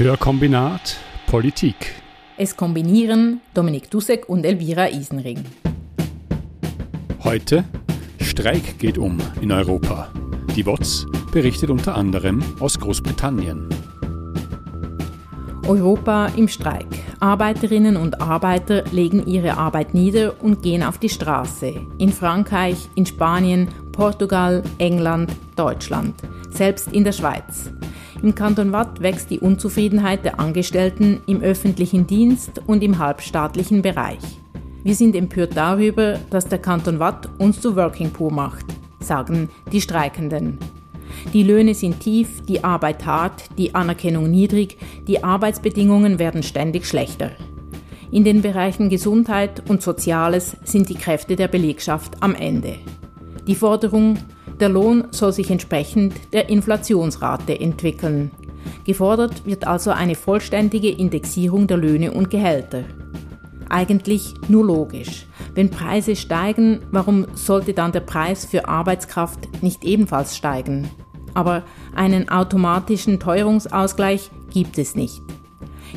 Hörkombinat Politik. Es kombinieren Dominik Dussek und Elvira Isenring. Heute Streik geht um in Europa. Die WOTS berichtet unter anderem aus Großbritannien. Europa im Streik. Arbeiterinnen und Arbeiter legen ihre Arbeit nieder und gehen auf die Straße. In Frankreich, in Spanien, Portugal, England, Deutschland, selbst in der Schweiz. Im Kanton Watt wächst die Unzufriedenheit der Angestellten im öffentlichen Dienst und im halbstaatlichen Bereich. Wir sind empört darüber, dass der Kanton Watt uns zu Working Poor macht, sagen die Streikenden. Die Löhne sind tief, die Arbeit hart, die Anerkennung niedrig, die Arbeitsbedingungen werden ständig schlechter. In den Bereichen Gesundheit und Soziales sind die Kräfte der Belegschaft am Ende. Die Forderung, der Lohn soll sich entsprechend der Inflationsrate entwickeln. Gefordert wird also eine vollständige Indexierung der Löhne und Gehälter. Eigentlich nur logisch. Wenn Preise steigen, warum sollte dann der Preis für Arbeitskraft nicht ebenfalls steigen? Aber einen automatischen Teuerungsausgleich gibt es nicht.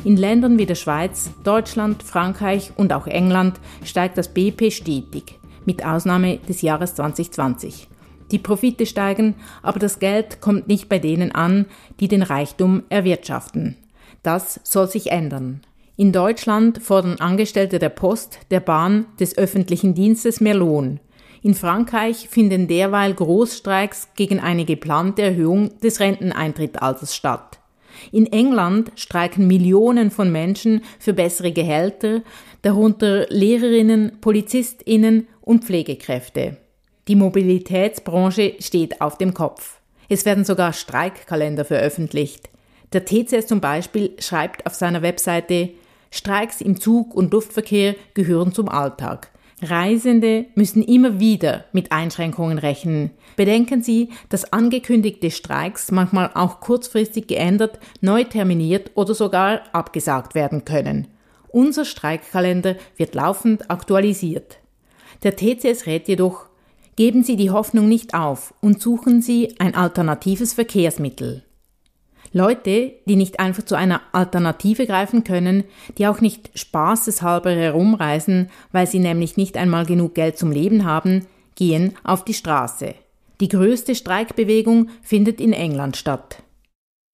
In Ländern wie der Schweiz, Deutschland, Frankreich und auch England steigt das BP stetig, mit Ausnahme des Jahres 2020. Die Profite steigen, aber das Geld kommt nicht bei denen an, die den Reichtum erwirtschaften. Das soll sich ändern. In Deutschland fordern Angestellte der Post, der Bahn, des öffentlichen Dienstes mehr Lohn. In Frankreich finden derweil Großstreiks gegen eine geplante Erhöhung des Renteneintrittsalters statt. In England streiken Millionen von Menschen für bessere Gehälter, darunter Lehrerinnen, Polizistinnen und Pflegekräfte. Die Mobilitätsbranche steht auf dem Kopf. Es werden sogar Streikkalender veröffentlicht. Der TCS zum Beispiel schreibt auf seiner Webseite, Streiks im Zug- und Luftverkehr gehören zum Alltag. Reisende müssen immer wieder mit Einschränkungen rechnen. Bedenken Sie, dass angekündigte Streiks manchmal auch kurzfristig geändert, neu terminiert oder sogar abgesagt werden können. Unser Streikkalender wird laufend aktualisiert. Der TCS rät jedoch, geben Sie die Hoffnung nicht auf und suchen Sie ein alternatives Verkehrsmittel. Leute, die nicht einfach zu einer Alternative greifen können, die auch nicht spaßeshalber herumreisen, weil sie nämlich nicht einmal genug Geld zum Leben haben, gehen auf die Straße. Die größte Streikbewegung findet in England statt.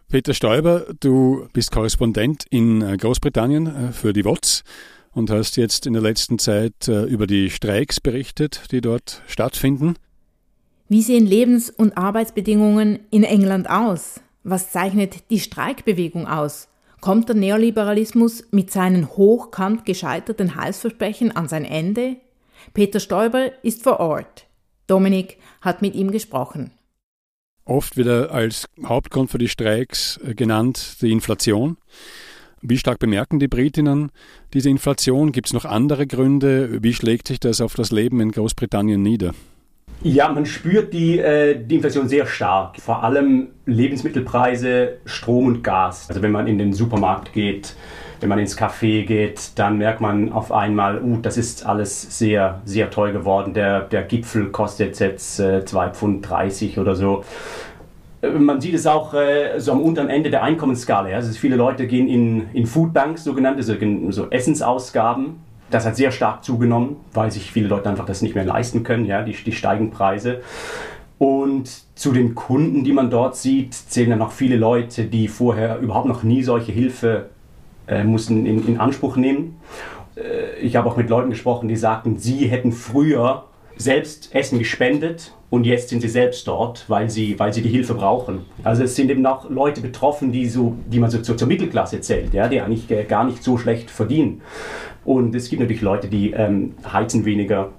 Peter Stoiber, du bist Korrespondent in äh, Großbritannien äh, für die WOTS und hast jetzt in der letzten Zeit äh, über die Streiks berichtet, die dort stattfinden. Wie sehen Lebens- und Arbeitsbedingungen in England aus? Was zeichnet die Streikbewegung aus? Kommt der Neoliberalismus mit seinen hochkant gescheiterten Heilsversprechen an sein Ende? Peter Stoiber ist vor Ort. Dominik hat mit ihm gesprochen. Oft wieder als Hauptgrund für die Streiks äh, genannt die Inflation. Wie stark bemerken die Britinnen diese Inflation? Gibt es noch andere Gründe? Wie schlägt sich das auf das Leben in Großbritannien nieder? Ja, man spürt die, äh, die Inflation sehr stark. Vor allem Lebensmittelpreise, Strom und Gas. Also wenn man in den Supermarkt geht, wenn man ins Café geht, dann merkt man auf einmal, uh, das ist alles sehr, sehr teuer geworden. Der, der Gipfel kostet jetzt äh, 2,30 Pfund oder so. Äh, man sieht es auch äh, so am unteren Ende der Einkommensskala. Ja. Also viele Leute gehen in, in Foodbanks, sogenannte, so, so Essensausgaben das hat sehr stark zugenommen, weil sich viele Leute einfach das nicht mehr leisten können, ja, die, die steigenden Preise. Und zu den Kunden, die man dort sieht, zählen dann auch viele Leute, die vorher überhaupt noch nie solche Hilfe äh, mussten in, in Anspruch nehmen. Äh, ich habe auch mit Leuten gesprochen, die sagten, sie hätten früher selbst Essen gespendet und jetzt sind sie selbst dort, weil sie, weil sie die Hilfe brauchen. Also es sind eben auch Leute betroffen, die, so, die man so, so zur Mittelklasse zählt, ja, die eigentlich äh, gar nicht so schlecht verdienen. Und es gibt natürlich Leute, die ähm, heizen weniger,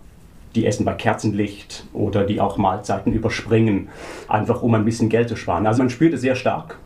die essen bei Kerzenlicht oder die auch Mahlzeiten überspringen, einfach um ein bisschen Geld zu sparen. Also man spürt es sehr stark.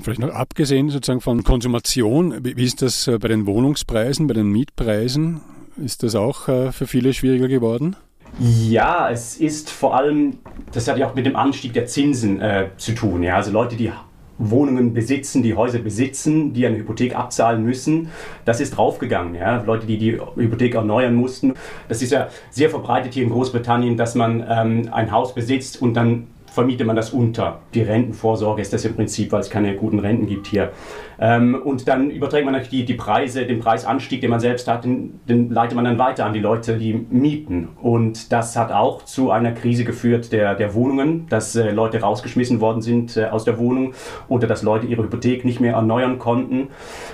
Vielleicht noch abgesehen sozusagen von Konsumation, wie ist das äh, bei den Wohnungspreisen, bei den Mietpreisen? Ist das auch äh, für viele schwieriger geworden? Ja, es ist vor allem, das hat ja auch mit dem Anstieg der Zinsen äh, zu tun. Ja? Also Leute, die Wohnungen besitzen, die Häuser besitzen, die eine Hypothek abzahlen müssen. Das ist draufgegangen. Ja? Leute, die die Hypothek erneuern mussten. Das ist ja sehr verbreitet hier in Großbritannien, dass man ähm, ein Haus besitzt und dann vermietet man das unter. Die Rentenvorsorge ist das im Prinzip, weil es keine guten Renten gibt hier. Ähm, und dann überträgt man natürlich die, die Preise, den Preisanstieg, den man selbst hat, den, den leitet man dann weiter an die Leute, die mieten. Und das hat auch zu einer Krise geführt der, der Wohnungen, dass äh, Leute rausgeschmissen worden sind äh, aus der Wohnung oder dass Leute ihre Hypothek nicht mehr erneuern konnten.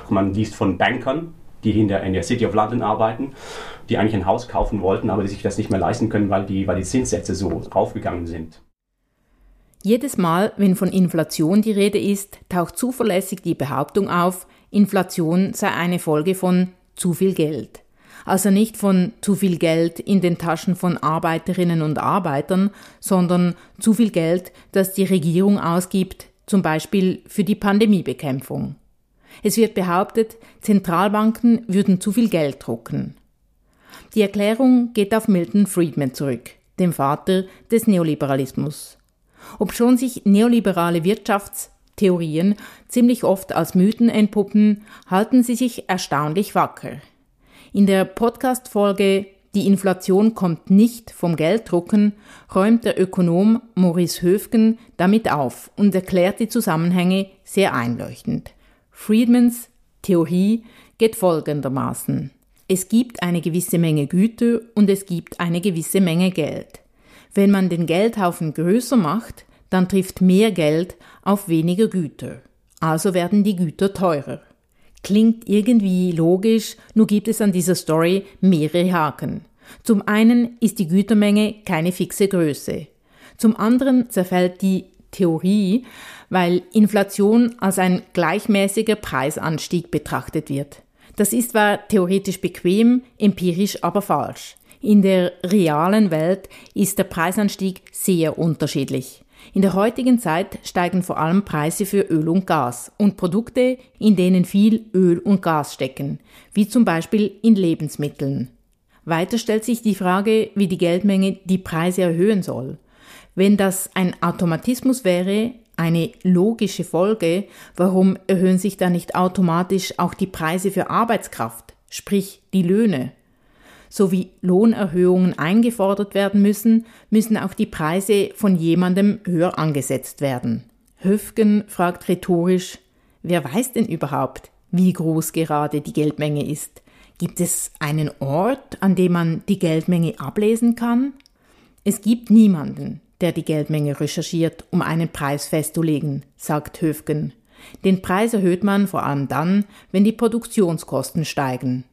Man liest von Bankern, die in der, in der City of London arbeiten, die eigentlich ein Haus kaufen wollten, aber die sich das nicht mehr leisten können, weil die, weil die Zinssätze so raufgegangen sind. Jedes Mal, wenn von Inflation die Rede ist, taucht zuverlässig die Behauptung auf, Inflation sei eine Folge von zu viel Geld. Also nicht von zu viel Geld in den Taschen von Arbeiterinnen und Arbeitern, sondern zu viel Geld, das die Regierung ausgibt, zum Beispiel für die Pandemiebekämpfung. Es wird behauptet, Zentralbanken würden zu viel Geld drucken. Die Erklärung geht auf Milton Friedman zurück, dem Vater des Neoliberalismus. Obschon sich neoliberale Wirtschaftstheorien ziemlich oft als Mythen entpuppen, halten sie sich erstaunlich wacker. In der Podcast-Folge Die Inflation kommt nicht vom Gelddrucken räumt der Ökonom Maurice Höfgen damit auf und erklärt die Zusammenhänge sehr einleuchtend. Friedmans Theorie geht folgendermaßen. Es gibt eine gewisse Menge Güter und es gibt eine gewisse Menge Geld. Wenn man den Geldhaufen größer macht, dann trifft mehr Geld auf weniger Güter. Also werden die Güter teurer. Klingt irgendwie logisch, nur gibt es an dieser Story mehrere Haken. Zum einen ist die Gütermenge keine fixe Größe. Zum anderen zerfällt die Theorie, weil Inflation als ein gleichmäßiger Preisanstieg betrachtet wird. Das ist zwar theoretisch bequem, empirisch aber falsch. In der realen Welt ist der Preisanstieg sehr unterschiedlich. In der heutigen Zeit steigen vor allem Preise für Öl und Gas und Produkte, in denen viel Öl und Gas stecken, wie zum Beispiel in Lebensmitteln. Weiter stellt sich die Frage, wie die Geldmenge die Preise erhöhen soll. Wenn das ein Automatismus wäre, eine logische Folge, warum erhöhen sich dann nicht automatisch auch die Preise für Arbeitskraft, sprich die Löhne? Sowie Lohnerhöhungen eingefordert werden müssen, müssen auch die Preise von jemandem höher angesetzt werden. Höfgen fragt rhetorisch, wer weiß denn überhaupt, wie groß gerade die Geldmenge ist? Gibt es einen Ort, an dem man die Geldmenge ablesen kann? Es gibt niemanden, der die Geldmenge recherchiert, um einen Preis festzulegen, sagt Höfgen. Den Preis erhöht man vor allem dann, wenn die Produktionskosten steigen.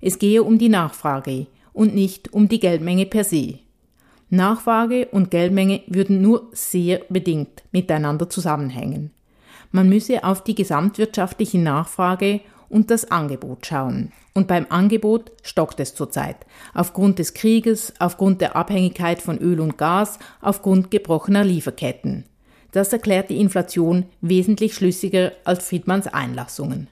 Es gehe um die Nachfrage und nicht um die Geldmenge per se. Nachfrage und Geldmenge würden nur sehr bedingt miteinander zusammenhängen. Man müsse auf die gesamtwirtschaftliche Nachfrage und das Angebot schauen. Und beim Angebot stockt es zurzeit. Aufgrund des Krieges, aufgrund der Abhängigkeit von Öl und Gas, aufgrund gebrochener Lieferketten. Das erklärt die Inflation wesentlich schlüssiger als Friedmanns Einlassungen.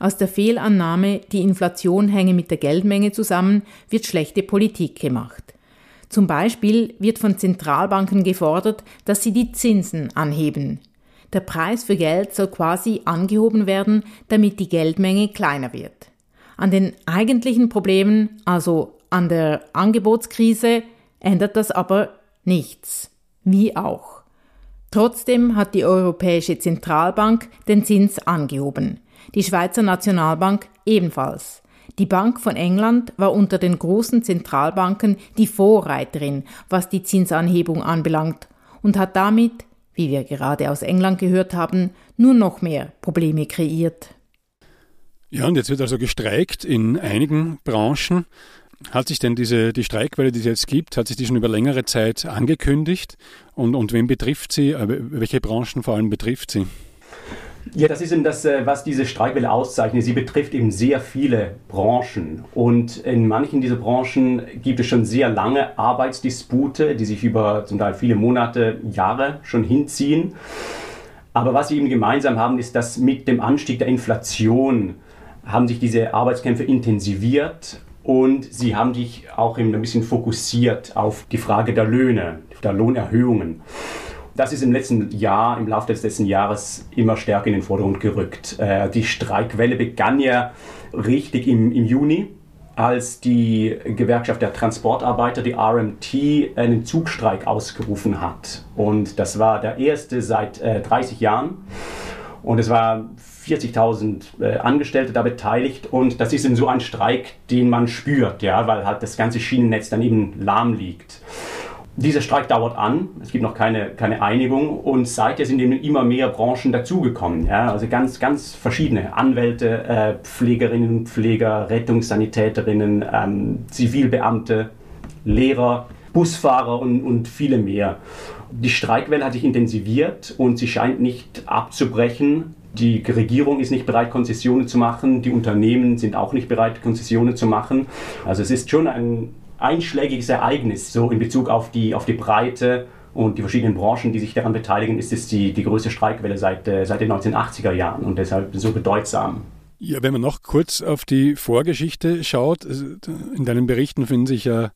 Aus der Fehlannahme, die Inflation hänge mit der Geldmenge zusammen, wird schlechte Politik gemacht. Zum Beispiel wird von Zentralbanken gefordert, dass sie die Zinsen anheben. Der Preis für Geld soll quasi angehoben werden, damit die Geldmenge kleiner wird. An den eigentlichen Problemen, also an der Angebotskrise, ändert das aber nichts. Wie auch. Trotzdem hat die Europäische Zentralbank den Zins angehoben die Schweizer Nationalbank ebenfalls. Die Bank von England war unter den großen Zentralbanken die Vorreiterin, was die Zinsanhebung anbelangt, und hat damit, wie wir gerade aus England gehört haben, nur noch mehr Probleme kreiert. Ja, und jetzt wird also gestreikt in einigen Branchen. Hat sich denn diese, die Streikwelle, die es jetzt gibt, hat sich die schon über längere Zeit angekündigt? Und, und wen betrifft sie? Äh, welche Branchen vor allem betrifft sie? Ja, das ist eben das, äh, was diese Streikwelle auszeichnet. Sie betrifft eben sehr viele Branchen. Und in manchen dieser Branchen gibt es schon sehr lange Arbeitsdispute, die sich über zum Teil viele Monate, Jahre schon hinziehen. Aber was sie eben gemeinsam haben, ist, dass mit dem Anstieg der Inflation haben sich diese Arbeitskämpfe intensiviert und sie haben sich auch eben ein bisschen fokussiert auf die Frage der Löhne, der Lohnerhöhungen. Das ist im letzten Jahr, im Laufe des letzten Jahres immer stärker in den Vordergrund gerückt. Äh, die Streikwelle begann ja richtig im, im Juni, als die Gewerkschaft der Transportarbeiter, die RMT, einen Zugstreik ausgerufen hat. Und das war der erste seit äh, 30 Jahren. Und es waren 40.000 äh, Angestellte da beteiligt. Und das ist eben so ein Streik, den man spürt, ja, weil halt das ganze Schienennetz dann eben lahm liegt. Dieser Streik dauert an, es gibt noch keine, keine Einigung und seither sind eben immer mehr Branchen dazugekommen. Ja? Also ganz, ganz verschiedene Anwälte, äh, Pflegerinnen und Pfleger, Rettungssanitäterinnen, ähm, Zivilbeamte, Lehrer, Busfahrer und, und viele mehr. Die Streikwelle hat sich intensiviert und sie scheint nicht abzubrechen. Die Regierung ist nicht bereit, Konzessionen zu machen. Die Unternehmen sind auch nicht bereit, Konzessionen zu machen. Also es ist schon ein einschlägiges Ereignis, so in Bezug auf die, auf die Breite und die verschiedenen Branchen, die sich daran beteiligen, ist es die, die größte Streikwelle seit, äh, seit den 1980er Jahren und deshalb so bedeutsam. Ja, wenn man noch kurz auf die Vorgeschichte schaut, in deinen Berichten finden sich ja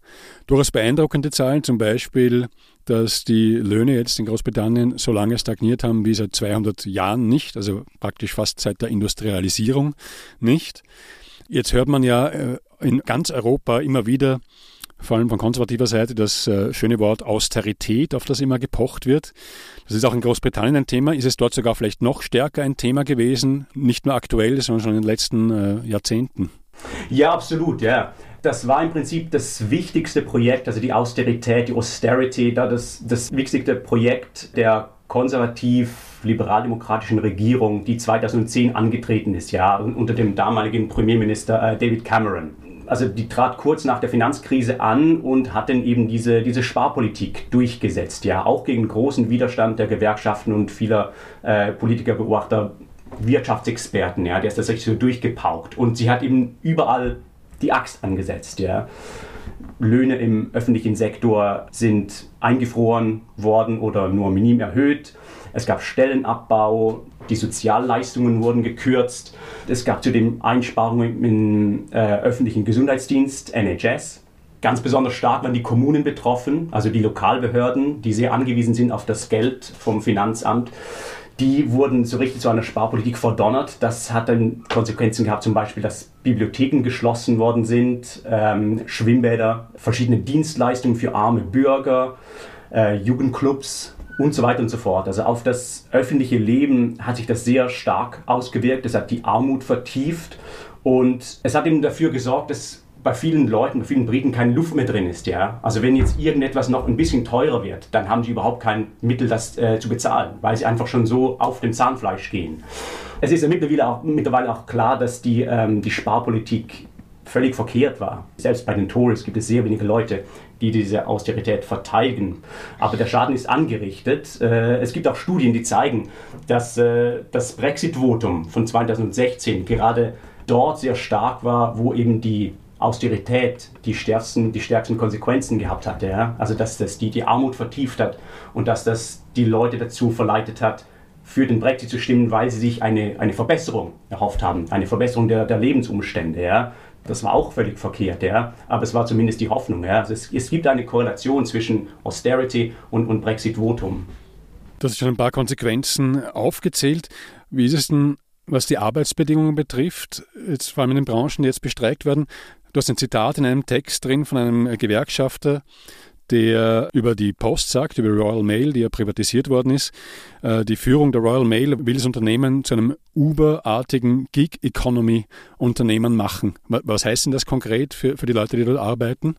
durchaus beeindruckende Zahlen, zum Beispiel, dass die Löhne jetzt in Großbritannien so lange stagniert haben wie seit 200 Jahren nicht, also praktisch fast seit der Industrialisierung nicht. Jetzt hört man ja äh, in ganz Europa immer wieder, vor allem von konservativer Seite, das äh, schöne Wort Austerität, auf das immer gepocht wird. Das ist auch in Großbritannien ein Thema. Ist es dort sogar vielleicht noch stärker ein Thema gewesen, nicht nur aktuell, sondern schon in den letzten äh, Jahrzehnten? Ja, absolut, ja. Das war im Prinzip das wichtigste Projekt, also die Austerität, die Austerity, da das, das wichtigste Projekt der konservativ-liberaldemokratischen Regierung, die 2010 angetreten ist, ja, unter dem damaligen Premierminister äh, David Cameron also die trat kurz nach der Finanzkrise an und hat dann eben diese, diese Sparpolitik durchgesetzt, ja, auch gegen großen Widerstand der Gewerkschaften und vieler äh, Politiker, Beobachter, Wirtschaftsexperten, ja, der ist tatsächlich so durchgepaukt. Und sie hat eben überall die Axt angesetzt, ja. Löhne im öffentlichen Sektor sind eingefroren worden oder nur minim erhöht. Es gab Stellenabbau, die Sozialleistungen wurden gekürzt. Es gab zudem Einsparungen im äh, öffentlichen Gesundheitsdienst, NHS. Ganz besonders stark waren die Kommunen betroffen, also die Lokalbehörden, die sehr angewiesen sind auf das Geld vom Finanzamt. Die wurden so richtig zu einer Sparpolitik verdonnert. Das hat dann Konsequenzen gehabt, zum Beispiel, dass Bibliotheken geschlossen worden sind, ähm, Schwimmbäder, verschiedene Dienstleistungen für arme Bürger, äh, Jugendclubs und so weiter und so fort. Also auf das öffentliche Leben hat sich das sehr stark ausgewirkt. Es hat die Armut vertieft und es hat eben dafür gesorgt, dass bei vielen Leuten, bei vielen Briten keine Luft mehr drin ist. Ja? Also wenn jetzt irgendetwas noch ein bisschen teurer wird, dann haben sie überhaupt kein Mittel, das äh, zu bezahlen, weil sie einfach schon so auf dem Zahnfleisch gehen. Es ist ja mittlerweile auch, mittlerweile auch klar, dass die, ähm, die Sparpolitik völlig verkehrt war. Selbst bei den Tories gibt es sehr wenige Leute, die diese Austerität verteidigen. Aber der Schaden ist angerichtet. Äh, es gibt auch Studien, die zeigen, dass äh, das Brexit-Votum von 2016 gerade dort sehr stark war, wo eben die Austerität die stärksten, die stärksten Konsequenzen gehabt hatte. Also dass das die, die Armut vertieft hat und dass das die Leute dazu verleitet hat, für den Brexit zu stimmen, weil sie sich eine, eine Verbesserung erhofft haben, eine Verbesserung der, der Lebensumstände. Ja? Das war auch völlig verkehrt, ja. Aber es war zumindest die Hoffnung, ja. Also es, es gibt eine Korrelation zwischen Austerity und, und Brexit-Votum. Du hast schon ein paar Konsequenzen aufgezählt. Wie ist es denn, was die Arbeitsbedingungen betrifft, jetzt vor allem in den Branchen, die jetzt bestreikt werden? Du hast ein Zitat in einem Text drin von einem Gewerkschafter, der über die Post sagt, über Royal Mail, die ja privatisiert worden ist. Äh, die Führung der Royal Mail will das Unternehmen zu einem Uber-artigen Gig-Economy-Unternehmen machen. Was heißt denn das konkret für, für die Leute, die dort arbeiten?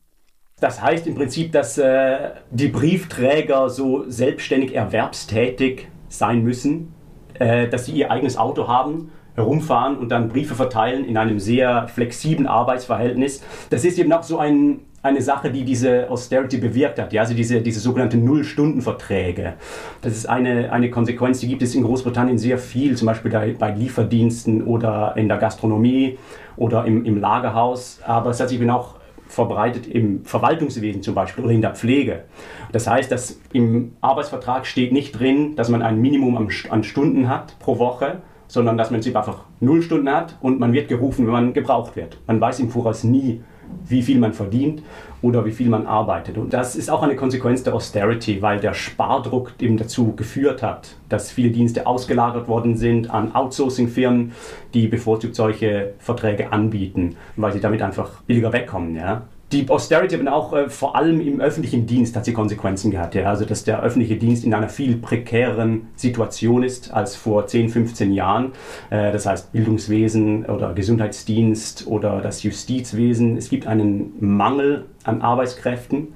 Das heißt im Prinzip, dass äh, die Briefträger so selbstständig erwerbstätig sein müssen, äh, dass sie ihr eigenes Auto haben, herumfahren und dann Briefe verteilen in einem sehr flexiblen Arbeitsverhältnis. Das ist eben auch so ein eine Sache, die diese Austerity bewirkt hat, ja, also diese, diese sogenannten Null-Stunden-Verträge. Das ist eine, eine Konsequenz, die gibt es in Großbritannien sehr viel, zum Beispiel bei Lieferdiensten oder in der Gastronomie oder im, im Lagerhaus, aber es hat sich eben auch verbreitet im Verwaltungswesen zum Beispiel oder in der Pflege. Das heißt, dass im Arbeitsvertrag steht nicht drin, dass man ein Minimum an Stunden hat pro Woche, sondern dass man einfach null Stunden hat und man wird gerufen, wenn man gebraucht wird. Man weiß im Voraus nie, wie viel man verdient oder wie viel man arbeitet. Und das ist auch eine Konsequenz der Austerity, weil der Spardruck eben dazu geführt hat, dass viele Dienste ausgelagert worden sind an Outsourcing-Firmen, die bevorzugt solche Verträge anbieten, weil sie damit einfach billiger wegkommen. Ja? Die Austerity hat auch äh, vor allem im öffentlichen Dienst hat sie Konsequenzen gehabt. Ja? Also dass der öffentliche Dienst in einer viel prekäreren Situation ist als vor 10, 15 Jahren. Äh, das heißt Bildungswesen oder Gesundheitsdienst oder das Justizwesen. Es gibt einen Mangel an Arbeitskräften.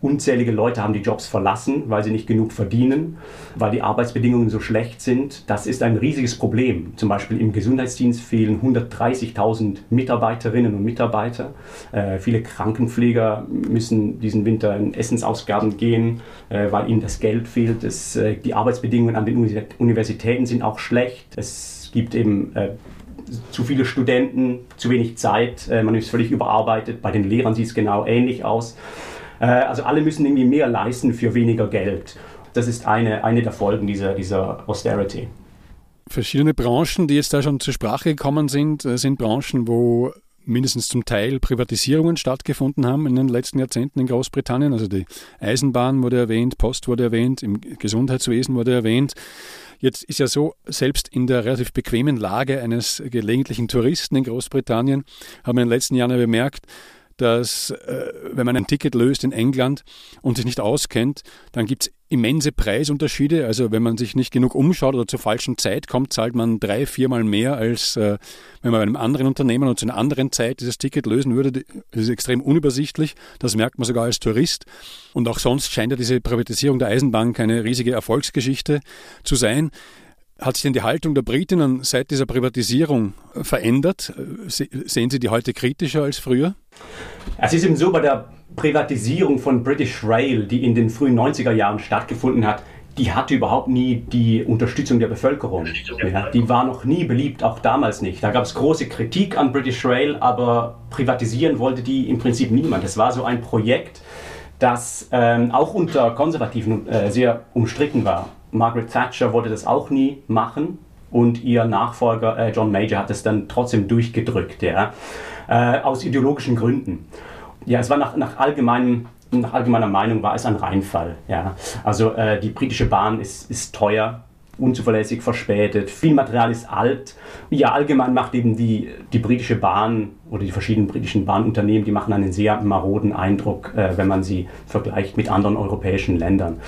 Unzählige Leute haben die Jobs verlassen, weil sie nicht genug verdienen, weil die Arbeitsbedingungen so schlecht sind. Das ist ein riesiges Problem. Zum Beispiel im Gesundheitsdienst fehlen 130.000 Mitarbeiterinnen und Mitarbeiter. Äh, viele Krankenpfleger müssen diesen Winter in Essensausgaben gehen, äh, weil ihnen das Geld fehlt. Es, äh, die Arbeitsbedingungen an den Universitäten sind auch schlecht. Es gibt eben äh, zu viele Studenten, zu wenig Zeit, äh, man ist völlig überarbeitet. Bei den Lehrern sieht es genau ähnlich aus. Äh, also alle müssen irgendwie mehr leisten für weniger Geld. Das ist eine, eine der Folgen dieser, dieser Austerity. Verschiedene Branchen, die jetzt da schon zur Sprache gekommen sind, äh, sind Branchen, wo mindestens zum Teil Privatisierungen stattgefunden haben in den letzten Jahrzehnten in Großbritannien. Also die Eisenbahn wurde erwähnt, Post wurde erwähnt, im Gesundheitswesen wurde erwähnt. Jetzt ist ja so, selbst in der relativ bequemen Lage eines gelegentlichen Touristen in Großbritannien haben wir in den letzten Jahren bemerkt, dass äh, wenn man ein Ticket löst in England und sich nicht auskennt, dann gibt es immense Preisunterschiede. Also wenn man sich nicht genug umschaut oder zur falschen Zeit kommt, zahlt man drei, viermal mehr, als äh, wenn man bei einem anderen Unternehmen und zu einer anderen Zeit dieses Ticket lösen würde. Das ist extrem unübersichtlich. Das merkt man sogar als Tourist. Und auch sonst scheint ja diese Privatisierung der Eisenbahn keine riesige Erfolgsgeschichte zu sein. Hat sich denn die Haltung der Britinnen seit dieser Privatisierung verändert? Sehen Sie die heute kritischer als früher? Es ist eben so, bei der Privatisierung von British Rail, die in den frühen 90er Jahren stattgefunden hat, die hatte überhaupt nie die Unterstützung der Bevölkerung. Ja, die war noch nie beliebt, auch damals nicht. Da gab es große Kritik an British Rail, aber privatisieren wollte die im Prinzip niemand. Es war so ein Projekt, das ähm, auch unter Konservativen äh, sehr umstritten war. Margaret Thatcher wollte das auch nie machen und ihr Nachfolger äh, John Major hat es dann trotzdem durchgedrückt, ja, äh, aus ideologischen Gründen. Ja, es war nach, nach, allgemeinem, nach allgemeiner Meinung war es ein Reinfall. Ja. Also äh, die britische Bahn ist, ist teuer, unzuverlässig, verspätet, viel Material ist alt. Ja, allgemein macht eben die, die britische Bahn oder die verschiedenen britischen Bahnunternehmen, die machen einen sehr maroden Eindruck, äh, wenn man sie vergleicht mit anderen europäischen Ländern.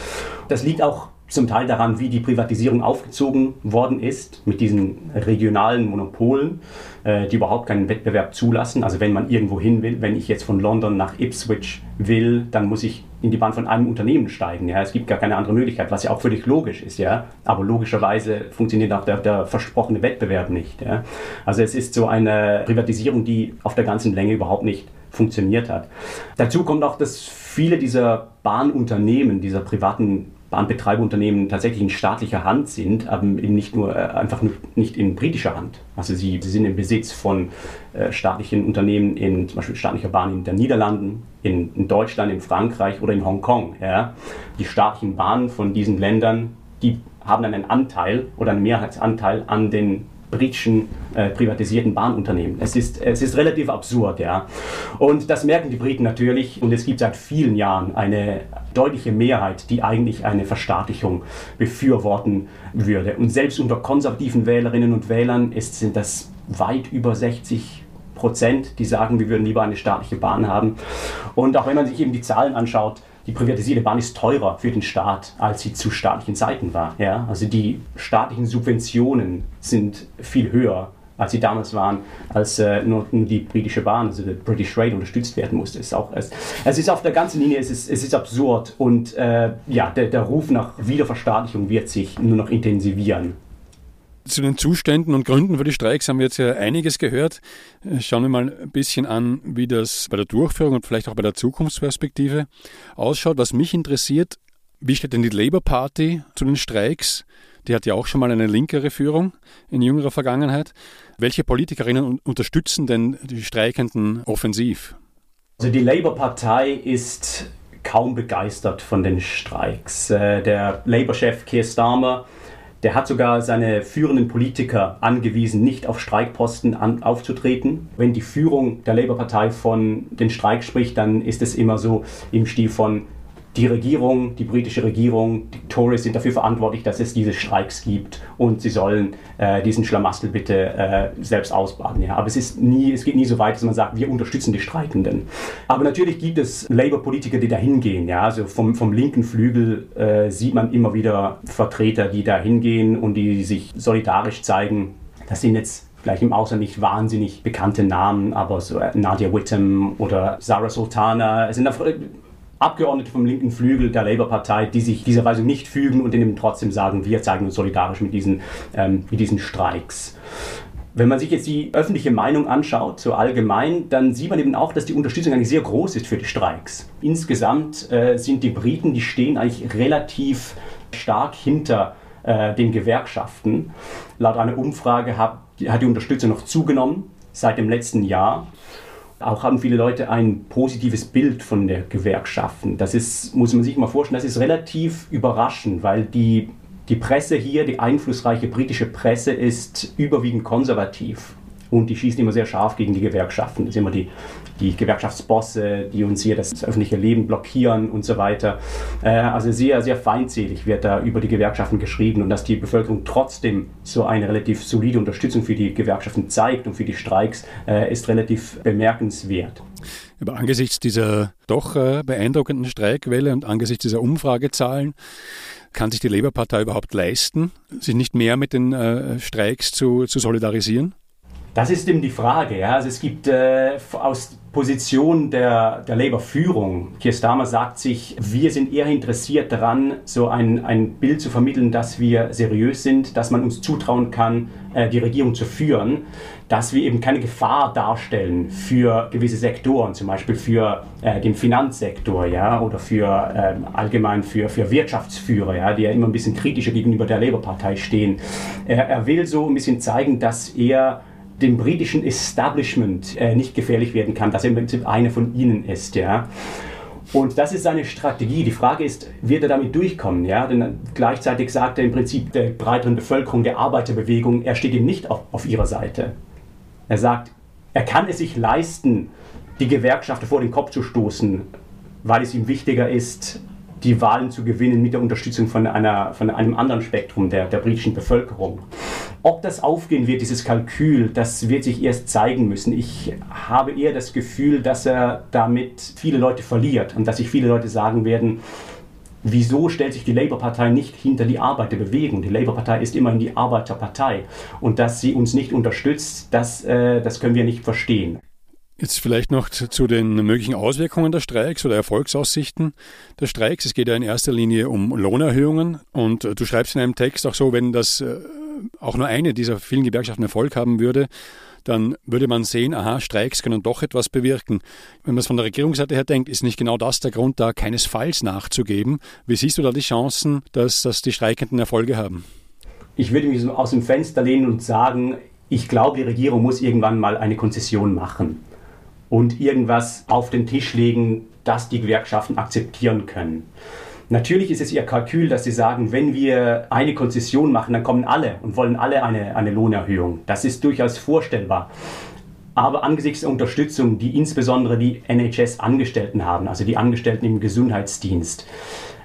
Das liegt auch zum Teil daran, wie die Privatisierung aufgezogen worden ist mit diesen regionalen Monopolen, äh, die überhaupt keinen Wettbewerb zulassen. Also wenn man irgendwo hin will, wenn ich jetzt von London nach Ipswich will, dann muss ich in die Bahn von einem Unternehmen steigen. Ja. Es gibt gar keine andere Möglichkeit, was ja auch völlig logisch ist. Ja. Aber logischerweise funktioniert auch der, der versprochene Wettbewerb nicht. Ja. Also es ist so eine Privatisierung, die auf der ganzen Länge überhaupt nicht funktioniert hat. Dazu kommt auch, dass viele dieser Bahnunternehmen, dieser privaten Bahnbetreiberunternehmen tatsächlich in staatlicher Hand sind, aber eben nicht nur äh, einfach nicht in britischer Hand. Also sie, sie sind im Besitz von äh, staatlichen Unternehmen in zum Beispiel staatlicher Bahn in den Niederlanden, in, in Deutschland, in Frankreich oder in Hongkong. Ja. Die staatlichen Bahnen von diesen Ländern, die haben einen Anteil oder einen Mehrheitsanteil an den britischen äh, privatisierten Bahnunternehmen. Es ist, es ist relativ absurd, ja. Und das merken die Briten natürlich und es gibt seit vielen Jahren eine deutliche Mehrheit, die eigentlich eine Verstaatlichung befürworten würde. Und selbst unter konservativen Wählerinnen und Wählern ist, sind das weit über 60 Prozent, die sagen, wir würden lieber eine staatliche Bahn haben. Und auch wenn man sich eben die Zahlen anschaut, die privatisierte Bahn ist teurer für den Staat, als sie zu staatlichen Zeiten war. Ja? Also die staatlichen Subventionen sind viel höher, als sie damals waren, als äh, nur die britische Bahn, also der British Rail unterstützt werden musste. Es ist, auch, es, es ist auf der ganzen Linie, es ist, es ist absurd und äh, ja, der, der Ruf nach Wiederverstaatlichung wird sich nur noch intensivieren. Zu den Zuständen und Gründen für die Streiks haben wir jetzt ja einiges gehört. Schauen wir mal ein bisschen an, wie das bei der Durchführung und vielleicht auch bei der Zukunftsperspektive ausschaut. Was mich interessiert, wie steht denn die Labour Party zu den Streiks? Die hat ja auch schon mal eine linkere Führung in jüngerer Vergangenheit. Welche Politikerinnen unterstützen denn die Streikenden offensiv? Also die Labour-Partei ist kaum begeistert von den Streiks. Äh, der Labour-Chef Keir Starmer Der hat sogar seine führenden Politiker angewiesen, nicht auf Streikposten an, aufzutreten. Wenn die Führung der Labour-Partei von den Streik spricht, dann ist es immer so im Stil von die Regierung, die britische Regierung, die Tories sind dafür verantwortlich, dass es diese Streiks gibt und sie sollen äh, diesen Schlamassel bitte äh, selbst ausbaden. Ja. Aber es, ist nie, es geht nie so weit, dass man sagt, wir unterstützen die Streikenden. Aber natürlich gibt es Labour-Politiker, die da hingehen. Ja. Also vom, vom linken Flügel äh, sieht man immer wieder Vertreter, die da hingehen und die sich solidarisch zeigen. Das sind jetzt vielleicht im Ausland nicht wahnsinnig bekannte Namen, aber so Nadia Whittam oder Sarah Sultana. Sind Abgeordnete vom linken Flügel der Labour-Partei, die sich dieser Weise nicht fügen und denen trotzdem sagen, wir zeigen uns solidarisch mit diesen, ähm, mit diesen Streiks. Wenn man sich jetzt die öffentliche Meinung anschaut, so allgemein, dann sieht man eben auch, dass die Unterstützung eigentlich sehr groß ist für die Streiks. Insgesamt äh, sind die Briten, die stehen eigentlich relativ stark hinter äh, den Gewerkschaften. Laut einer Umfrage hat, hat die Unterstützung noch zugenommen seit dem letzten Jahr. Auch haben viele Leute ein positives Bild von der Gewerkschaften. Das ist, muss man sich mal vorstellen, das ist relativ überraschend, weil die, die Presse hier, die einflussreiche britische Presse, ist überwiegend konservativ und die schießen immer sehr scharf gegen die Gewerkschaften. Das sind immer die, die Gewerkschaftsbosse, die uns hier das öffentliche Leben blockieren und so weiter. Äh, also sehr, sehr feindselig wird da über die Gewerkschaften geschrieben und dass die Bevölkerung trotzdem so eine relativ solide Unterstützung für die Gewerkschaften zeigt und für die Streiks, äh, ist relativ bemerkenswert. Aber angesichts dieser doch äh, beeindruckenden Streikwelle und angesichts dieser Umfragezahlen kann sich die Labour-Partei überhaupt leisten, sich nicht mehr mit den Streiks zu, zu solidarisieren? Das ist eben die Frage. Ja. Also es gibt äh, aus Position der, der Labour-Führung, Keir Starmer sagt sich, wir sind eher interessiert daran, so ein, ein Bild zu vermitteln, dass wir seriös sind, dass man uns zutrauen kann, äh, die Regierung zu führen, dass wir eben keine Gefahr darstellen für gewisse Sektoren, zum Beispiel für äh, den Finanzsektor ja, oder für äh, allgemein für, für Wirtschaftsführer, ja, die ja immer ein bisschen kritischer gegenüber der Labour-Partei stehen. Er will so ein bisschen zeigen, dass er dem britischen Establishment äh, nicht gefährlich werden kann, dass er im Prinzip einer von ihnen ist. Ja. Und das ist seine Strategie. Die Frage ist, wird er damit durchkommen? Ja? Denn gleichzeitig sagt er im Prinzip der breiteren Bevölkerung, der Arbeiterbewegung, er steht ihm nicht auf, auf ihrer Seite. Er sagt, er kann es sich leisten, die Gewerkschaften vor den Kopf zu stoßen, weil es ihm wichtiger ist, die Wahlen zu gewinnen mit der Unterstützung von, einer, von einem anderen Spektrum der, der britischen Bevölkerung. Ob das aufgehen wird, dieses Kalkül, das wird sich erst zeigen müssen. Ich habe eher das Gefühl, dass er damit viele Leute verliert und dass sich viele Leute sagen werden, Wieso stellt sich die Labour-Partei nicht hinter die Arbeiterbewegung? Die Labour-Partei ist immerhin die Arbeiterpartei. Und dass sie uns nicht unterstützt, das, äh, das können wir nicht verstehen. Jetzt vielleicht noch zu den möglichen Auswirkungen der Streiks oder Erfolgsaussichten des Streiks. Es geht ja in erster Linie um Lohnerhöhungen und äh, du schreibst in einem Text auch so, wenn das äh, auch nur eine dieser vielen Gewerkschaften Erfolg haben würde, dann würde man sehen, aha, Streiks können doch etwas bewirken. Wenn man es von der Regierungsseite her denkt, ist nicht genau das der Grund, da keinesfalls nachzugeben. Wie siehst du da die Chancen, dass, dass die Streikenden Erfolge haben? Ich würde mich aus dem Fenster lehnen und sagen, ich glaube, die Regierung muss irgendwann mal eine Konzession machen und irgendwas auf den Tisch legen, das die Gewerkschaften akzeptieren können. Natürlich ist es ihr Kalkül, dass sie sagen, wenn wir eine Konzession machen, dann kommen alle und wollen alle eine, eine Lohnerhöhung. Das ist durchaus vorstellbar. Aber angesichts der Unterstützung, die insbesondere die NHS-Angestellten haben, also die Angestellten im Gesundheitsdienst,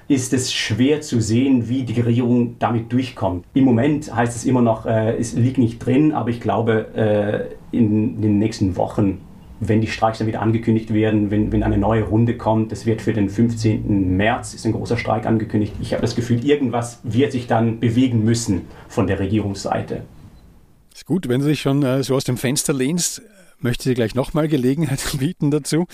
ist es schwer zu sehen, wie die Regierung damit durchkommt. Im Moment heißt es immer noch, äh, es liegt nicht drin, aber ich glaube, äh, in den nächsten Wochen wenn die Streiks dann wieder angekündigt werden, wenn, wenn eine neue Runde kommt, das wird für den 15. März, ist ein großer Streik angekündigt. Ich habe das Gefühl, irgendwas wird sich dann bewegen müssen von der Regierungsseite. Ist gut, wenn du dich schon äh, so aus dem Fenster lehnst, möchte ich dir gleich nochmal Gelegenheit bieten dazu.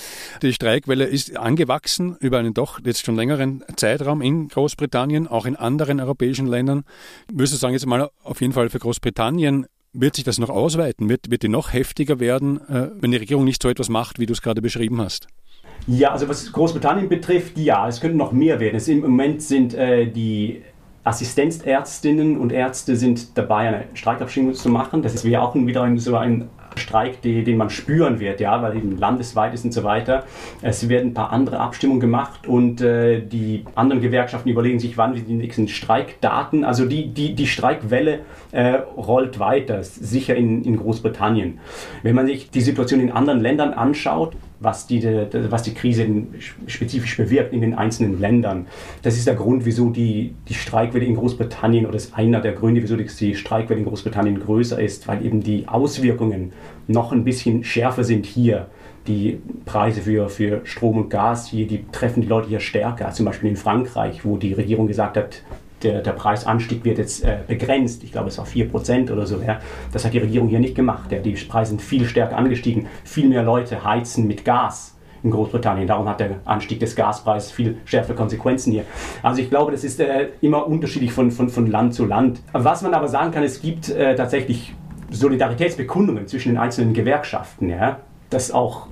Die Streikwelle ist angewachsen über einen doch jetzt schon längeren Zeitraum in Großbritannien, auch in anderen europäischen Ländern. Würdest du sagen, jetzt mal auf jeden Fall für Großbritannien wird sich das noch ausweiten? Wird, wird die noch heftiger werden, äh, wenn die Regierung nicht so etwas macht, wie du es gerade beschrieben hast? Ja, also was Großbritannien betrifft, ja, es könnte noch mehr werden. Es, Im Moment sind äh, die Assistenzärztinnen und Ärzte sind dabei, eine Streikabstimmung zu machen. Das wäre auch wieder ein, so ein Streik, die, den man spüren wird, ja, weil eben landesweit ist und so weiter. Es werden ein paar andere Abstimmungen gemacht und äh, die anderen Gewerkschaften überlegen sich, wann wir die nächsten Streikdaten, also die, die, die Streikwelle äh, rollt weiter, sicher in, in Großbritannien. Wenn man sich die Situation in anderen Ländern anschaut, was die, was die Krise spezifisch bewirkt in den einzelnen Ländern. Das ist der Grund, wieso die, die Streikwelle in Großbritannien oder ist einer der Gründe, wieso die Streikwelle in Großbritannien größer ist, weil eben die Auswirkungen noch ein bisschen schärfer sind hier. Die Preise für, für Strom und Gas hier, die treffen die Leute hier stärker zum Beispiel in Frankreich, wo die Regierung gesagt hat, der, der Preisanstieg wird jetzt äh, begrenzt. Ich glaube, es war 4% oder so. Ja. Das hat die Regierung hier nicht gemacht. Ja. Die Preise sind viel stärker angestiegen. Viel mehr Leute heizen mit Gas in Großbritannien. Darum hat der Anstieg des Gaspreises viel schärfere Konsequenzen hier. Also ich glaube, das ist äh, immer unterschiedlich von, von, von Land zu Land. Was man aber sagen kann, es gibt äh, tatsächlich Solidaritätsbekundungen zwischen den einzelnen Gewerkschaften, ja, dass auch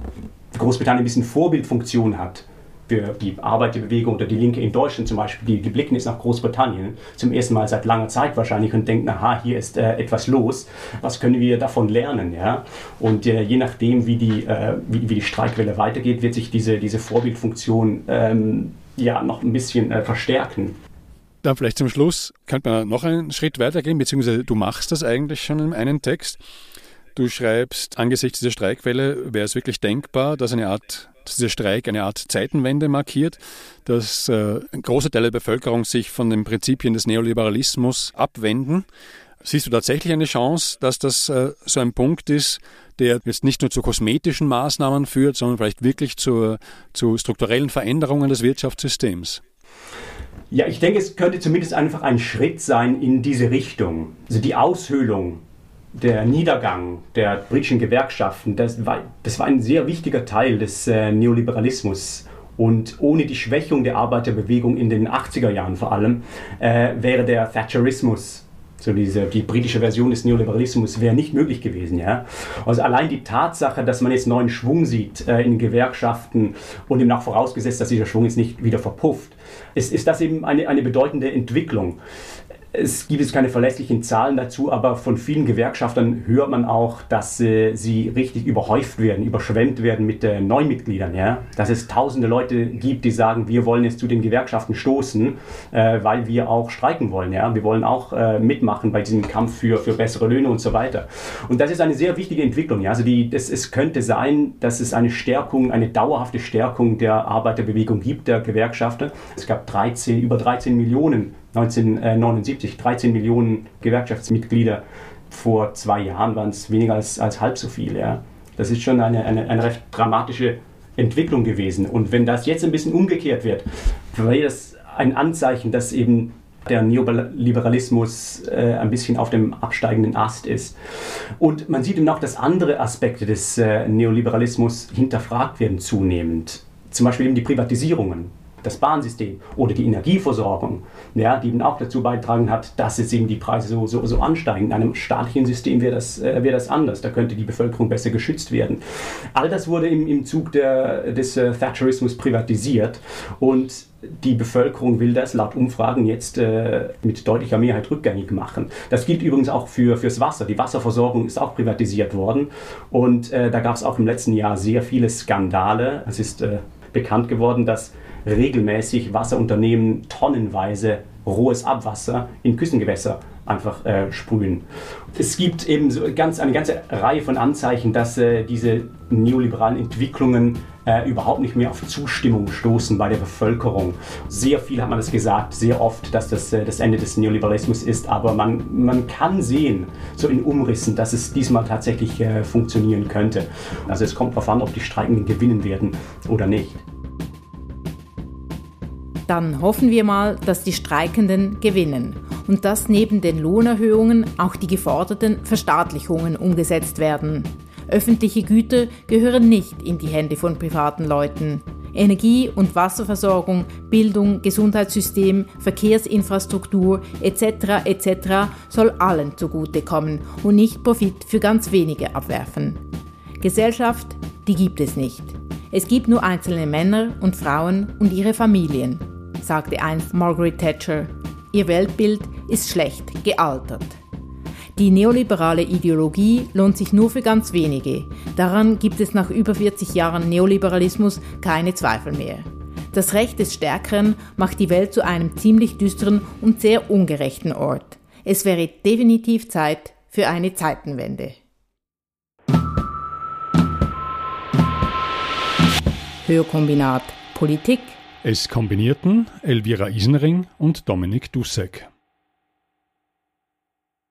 Großbritannien ein bisschen Vorbildfunktion hat für die Arbeiterbewegung oder die Linke in Deutschland zum Beispiel, die, die blicken jetzt nach Großbritannien zum ersten Mal seit langer Zeit wahrscheinlich und denken, aha, hier ist äh, etwas los, was können wir davon lernen? Ja? Und äh, je nachdem, wie die, äh, wie, wie, die Streikwelle weitergeht, wird sich diese, diese Vorbildfunktion ähm, ja, noch ein bisschen äh, verstärken. Dann vielleicht zum Schluss könnte man noch einen Schritt weitergehen, beziehungsweise du machst das eigentlich schon in einem Text. Du schreibst, angesichts dieser Streikwelle wäre es wirklich denkbar, dass eine Art dass dieser Streik eine Art Zeitenwende markiert, dass äh, große Teile der Bevölkerung sich von den Prinzipien des Neoliberalismus abwenden. Siehst du tatsächlich eine Chance, dass das äh, so ein Punkt ist, der jetzt nicht nur zu kosmetischen Maßnahmen führt, sondern vielleicht wirklich zur, zu strukturellen Veränderungen des Wirtschaftssystems? Ja, ich denke, es könnte zumindest einfach ein Schritt sein in diese Richtung. Also die Aushöhlung der Niedergang der britischen Gewerkschaften, das war, das war ein sehr wichtiger Teil des äh, Neoliberalismus. Und ohne die Schwächung der Arbeiterbewegung in den 80er Jahren vor allem, äh, wäre der Thatcherismus, so diese, die britische Version des Neoliberalismus, wäre nicht möglich gewesen. Ja? Also allein die Tatsache, dass man jetzt neuen Schwung sieht äh, in Gewerkschaften und eben auch vorausgesetzt, dass dieser Schwung jetzt nicht wieder verpufft, ist, ist das eben eine, eine bedeutende Entwicklung. Es gibt jetzt keine verlässlichen Zahlen dazu, aber von vielen Gewerkschaftern hört man auch, dass äh, sie richtig überhäuft werden, überschwemmt werden mit äh, Neumitgliedern. Ja? Dass es tausende Leute gibt, die sagen, wir wollen jetzt zu den Gewerkschaften stoßen, äh, weil wir auch streiken wollen. Ja? Wir wollen auch äh, mitmachen bei diesem Kampf für, für bessere Löhne und so weiter. Und das ist eine sehr wichtige Entwicklung. Ja? Also die, das, es könnte sein, dass es eine Stärkung, eine dauerhafte Stärkung der Arbeiterbewegung gibt, der Gewerkschafter. Es gab 13, über 13 Millionen 1979 13 Millionen Gewerkschaftsmitglieder. Vor zwei Jahren waren es weniger als, als halb so viel. Ja. Das ist schon eine, eine, eine recht dramatische Entwicklung gewesen. Und wenn das jetzt ein bisschen umgekehrt wird, wäre das ein Anzeichen, dass eben der Neoliberalismus äh, ein bisschen auf dem absteigenden Ast ist. Und man sieht eben auch, dass andere Aspekte des äh, Neoliberalismus hinterfragt werden zunehmend. Zum Beispiel eben die Privatisierungen das Bahnsystem oder die Energieversorgung, ja, die eben auch dazu beitragen hat, dass jetzt eben die Preise so, so, so ansteigen. In einem staatlichen System wäre das, äh, wäre das anders. Da könnte die Bevölkerung besser geschützt werden. All das wurde im, im Zug der, des äh, Thatcherismus privatisiert und die Bevölkerung will das laut Umfragen jetzt äh, mit deutlicher Mehrheit rückgängig machen. Das gilt übrigens auch für, fürs Wasser. Die Wasserversorgung ist auch privatisiert worden und äh, da gab es auch im letzten Jahr sehr viele Skandale. Es ist äh, bekannt geworden, dass regelmäßig Wasserunternehmen tonnenweise rohes Abwasser in Küstengewässer einfach äh, sprühen. Es gibt eben so ganz, eine ganze Reihe von Anzeichen, dass äh, diese neoliberalen Entwicklungen äh, überhaupt nicht mehr auf Zustimmung stoßen bei der Bevölkerung. Sehr viel hat man das gesagt, sehr oft, dass das äh, das Ende des Neoliberalismus ist, aber man, man kann sehen, so in Umrissen, dass es diesmal tatsächlich äh, funktionieren könnte. Also es kommt darauf an, ob die Streikenden gewinnen werden oder nicht dann hoffen wir mal, dass die Streikenden gewinnen und dass neben den Lohnerhöhungen auch die geforderten Verstaatlichungen umgesetzt werden. Öffentliche Güter gehören nicht in die Hände von privaten Leuten. Energie- und Wasserversorgung, Bildung, Gesundheitssystem, Verkehrsinfrastruktur etc. etc. soll allen zugutekommen und nicht Profit für ganz wenige abwerfen. Gesellschaft, die gibt es nicht. Es gibt nur einzelne Männer und Frauen und ihre Familien sagte einst Margaret Thatcher. Ihr Weltbild ist schlecht gealtert. Die neoliberale Ideologie lohnt sich nur für ganz wenige. Daran gibt es nach über 40 Jahren Neoliberalismus keine Zweifel mehr. Das Recht des Stärkeren macht die Welt zu einem ziemlich düsteren und sehr ungerechten Ort. Es wäre definitiv Zeit für eine Zeitenwende. Hörkombinat Politik. Es kombinierten Elvira Isenring und Dominik Dussek.